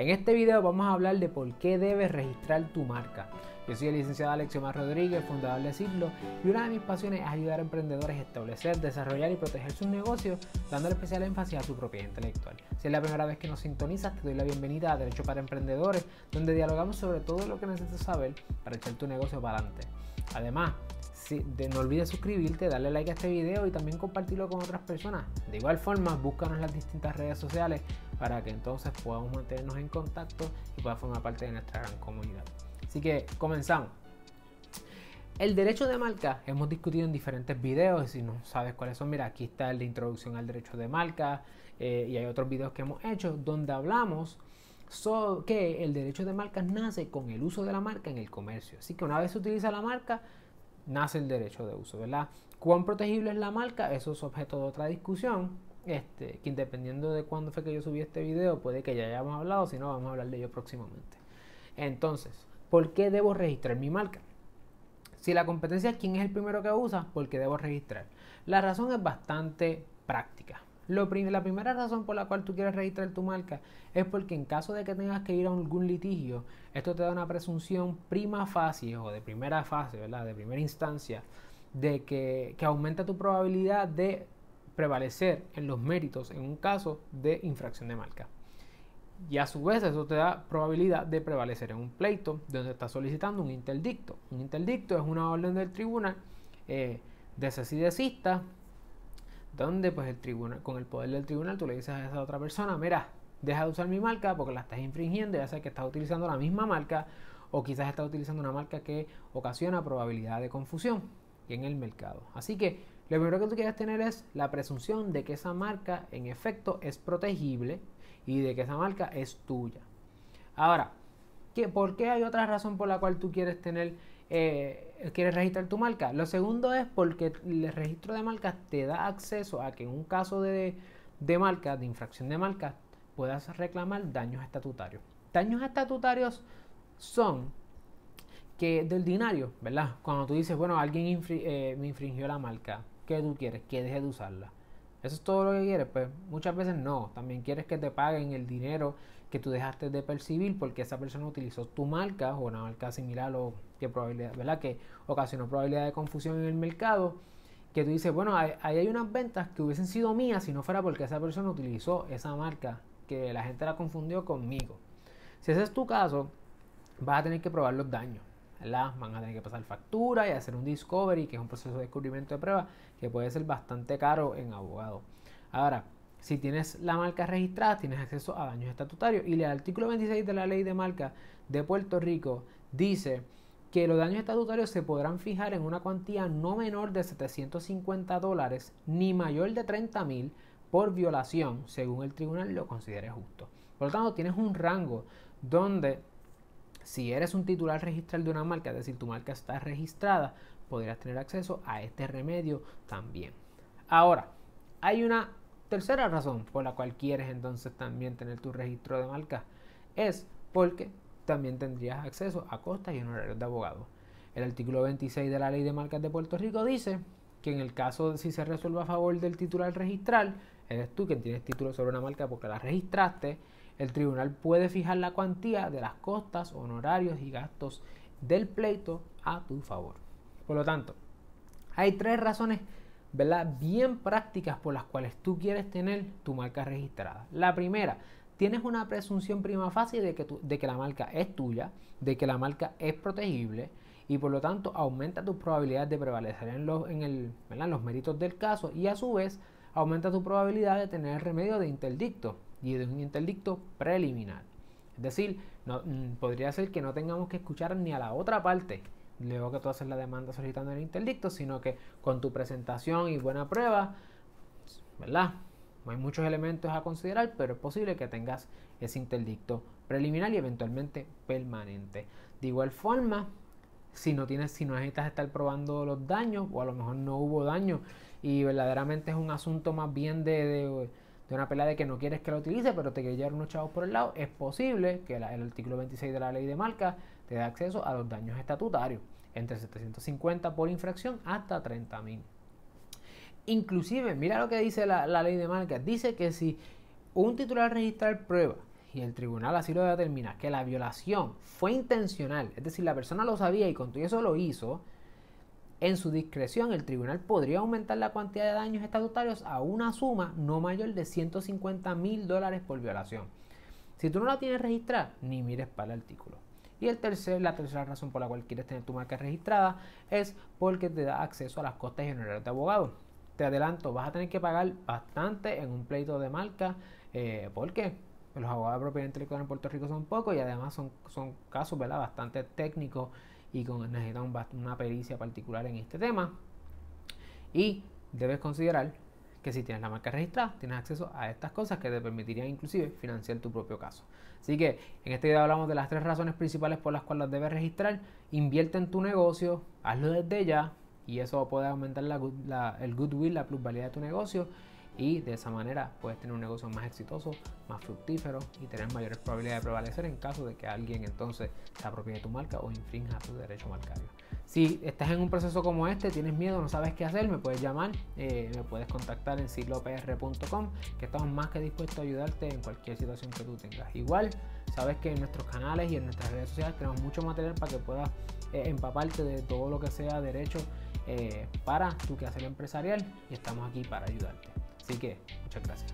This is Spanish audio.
En este video vamos a hablar de por qué debes registrar tu marca. Yo soy el licenciado Alexiomar Rodríguez, fundador de Siglo, y una de mis pasiones es ayudar a emprendedores a establecer, desarrollar y proteger sus negocios, dando especial énfasis a su propiedad intelectual. Si es la primera vez que nos sintonizas, te doy la bienvenida a Derecho para Emprendedores, donde dialogamos sobre todo lo que necesitas saber para echar tu negocio para adelante. Además, no olvides suscribirte, darle like a este video y también compartirlo con otras personas. De igual forma, búscanos en las distintas redes sociales para que entonces podamos mantenernos en contacto y puedas formar parte de nuestra gran comunidad. Así que comenzamos. El derecho de marca hemos discutido en diferentes videos. Si no sabes cuáles son, mira, aquí está el de introducción al derecho de marca eh, y hay otros videos que hemos hecho donde hablamos sobre que el derecho de marca nace con el uso de la marca en el comercio. Así que una vez se utiliza la marca, nace el derecho de uso. ¿Cuán protegible es la marca? Eso es objeto de otra discusión. Este, que dependiendo de cuándo fue que yo subí este video, puede que ya hayamos hablado, si no, vamos a hablar de ello próximamente. Entonces, ¿por qué debo registrar mi marca? Si la competencia es quién es el primero que usa, ¿por qué debo registrar? La razón es bastante práctica la primera razón por la cual tú quieres registrar tu marca es porque en caso de que tengas que ir a algún litigio, esto te da una presunción prima facie o de primera fase, ¿verdad? De primera instancia, de que, que aumenta tu probabilidad de prevalecer en los méritos en un caso de infracción de marca. Y a su vez eso te da probabilidad de prevalecer en un pleito donde estás solicitando un interdicto. Un interdicto es una orden del tribunal eh, de desista donde pues el tribunal, con el poder del tribunal tú le dices a esa otra persona, mira, deja de usar mi marca porque la estás infringiendo, ya sea que estás utilizando la misma marca o quizás estás utilizando una marca que ocasiona probabilidad de confusión en el mercado. Así que lo primero que tú quieres tener es la presunción de que esa marca en efecto es protegible y de que esa marca es tuya. Ahora, ¿qué, ¿por qué hay otra razón por la cual tú quieres tener eh, quieres registrar tu marca. Lo segundo es porque el registro de marcas te da acceso a que en un caso de, de marca, de infracción de marca, puedas reclamar daños estatutarios. Daños estatutarios son que del dinario, ¿verdad? Cuando tú dices, bueno, alguien eh, me infringió la marca, ¿qué tú quieres? Que deje de usarla. ¿Eso es todo lo que quieres? Pues muchas veces no. También quieres que te paguen el dinero que tú dejaste de percibir porque esa persona utilizó tu marca o una marca similar o que probabilidad, ¿verdad? Que ocasionó probabilidad de confusión en el mercado. Que tú dices, bueno, ahí hay unas ventas que hubiesen sido mías si no fuera porque esa persona utilizó esa marca que la gente la confundió conmigo. Si ese es tu caso, vas a tener que probar los daños. ¿Verdad? Van a tener que pasar factura y hacer un discovery, que es un proceso de descubrimiento de prueba que puede ser bastante caro en abogado. Ahora, si tienes la marca registrada, tienes acceso a daños estatutarios. Y el artículo 26 de la ley de marca de Puerto Rico dice que los daños estatutarios se podrán fijar en una cuantía no menor de 750 dólares ni mayor de 30 mil por violación, según el tribunal lo considere justo. Por lo tanto, tienes un rango donde si eres un titular registral de una marca, es decir, tu marca está registrada, podrías tener acceso a este remedio también. Ahora, hay una tercera razón por la cual quieres entonces también tener tu registro de marca. Es porque también tendrías acceso a costas y honorarios de abogado. El artículo 26 de la Ley de Marcas de Puerto Rico dice que en el caso de si se resuelva a favor del titular registral, eres tú quien tienes título sobre una marca porque la registraste, el tribunal puede fijar la cuantía de las costas, honorarios y gastos del pleito a tu favor. Por lo tanto, hay tres razones ¿verdad? bien prácticas por las cuales tú quieres tener tu marca registrada. La primera, tienes una presunción prima facie de que, de que la marca es tuya, de que la marca es protegible y por lo tanto aumenta tu probabilidad de prevalecer en los, en el, los méritos del caso y a su vez aumenta tu probabilidad de tener el remedio de interdicto y de un interdicto preliminar. Es decir, no, mm, podría ser que no tengamos que escuchar ni a la otra parte luego que tú haces la demanda solicitando el interdicto, sino que con tu presentación y buena prueba, ¿verdad? Hay muchos elementos a considerar, pero es posible que tengas ese interdicto preliminar y eventualmente permanente. De igual forma, si no tienes, si no necesitas estar probando los daños, o a lo mejor no hubo daño, y verdaderamente es un asunto más bien de una pelea de que no quieres que lo utilice, pero te quieres llevar unos chavos por el lado, es posible que el artículo 26 de la ley de marca te dé acceso a los daños estatutarios, entre 750 por infracción hasta 30 mil. Inclusive, mira lo que dice la, ley de marca, dice que si un titular registral prueba y el tribunal así lo determina, que la violación fue intencional, es decir, la persona lo sabía y con todo eso lo hizo, en su discreción el tribunal podría aumentar la cantidad de daños estatutarios a una suma no mayor de 150 mil dólares por violación. Si tú no la tienes registrada, ni mires para el artículo. Y el tercer, la tercera razón por la cual quieres tener tu marca registrada es porque te da acceso a las costas honorarios de abogado. Te adelanto, vas a tener que pagar bastante en un pleito de marca. Eh, ¿Por qué? Los abogados de propiedad intelectual en Puerto Rico son pocos y además son, casos bastante técnicos y con, una pericia particular en este tema. Y debes considerar que si tienes la marca registrada, tienes acceso a estas cosas que te permitirían inclusive financiar tu propio caso. Así que en este video hablamos de las tres razones principales por las cuales debes registrar. Invierte en tu negocio, hazlo desde ya y eso puede aumentar el goodwill, la plusvalía de tu negocio y de esa manera puedes tener un negocio más exitoso, más fructífero y tener mayores probabilidades de prevalecer en caso de que alguien entonces se apropie de tu marca o infrinja tu derecho marcario. Si estás en un proceso como este, tienes miedo, no sabes qué hacer, me puedes llamar, eh, me puedes contactar en siglopr.com, que estamos más que dispuestos a ayudarte en cualquier situación que tú tengas. Igual, sabes que en nuestros canales y en nuestras redes sociales tenemos mucho material para que puedas eh, empaparte de todo lo que sea derecho eh, para tu quehacer empresarial y estamos aquí para ayudarte. Así que, muchas gracias.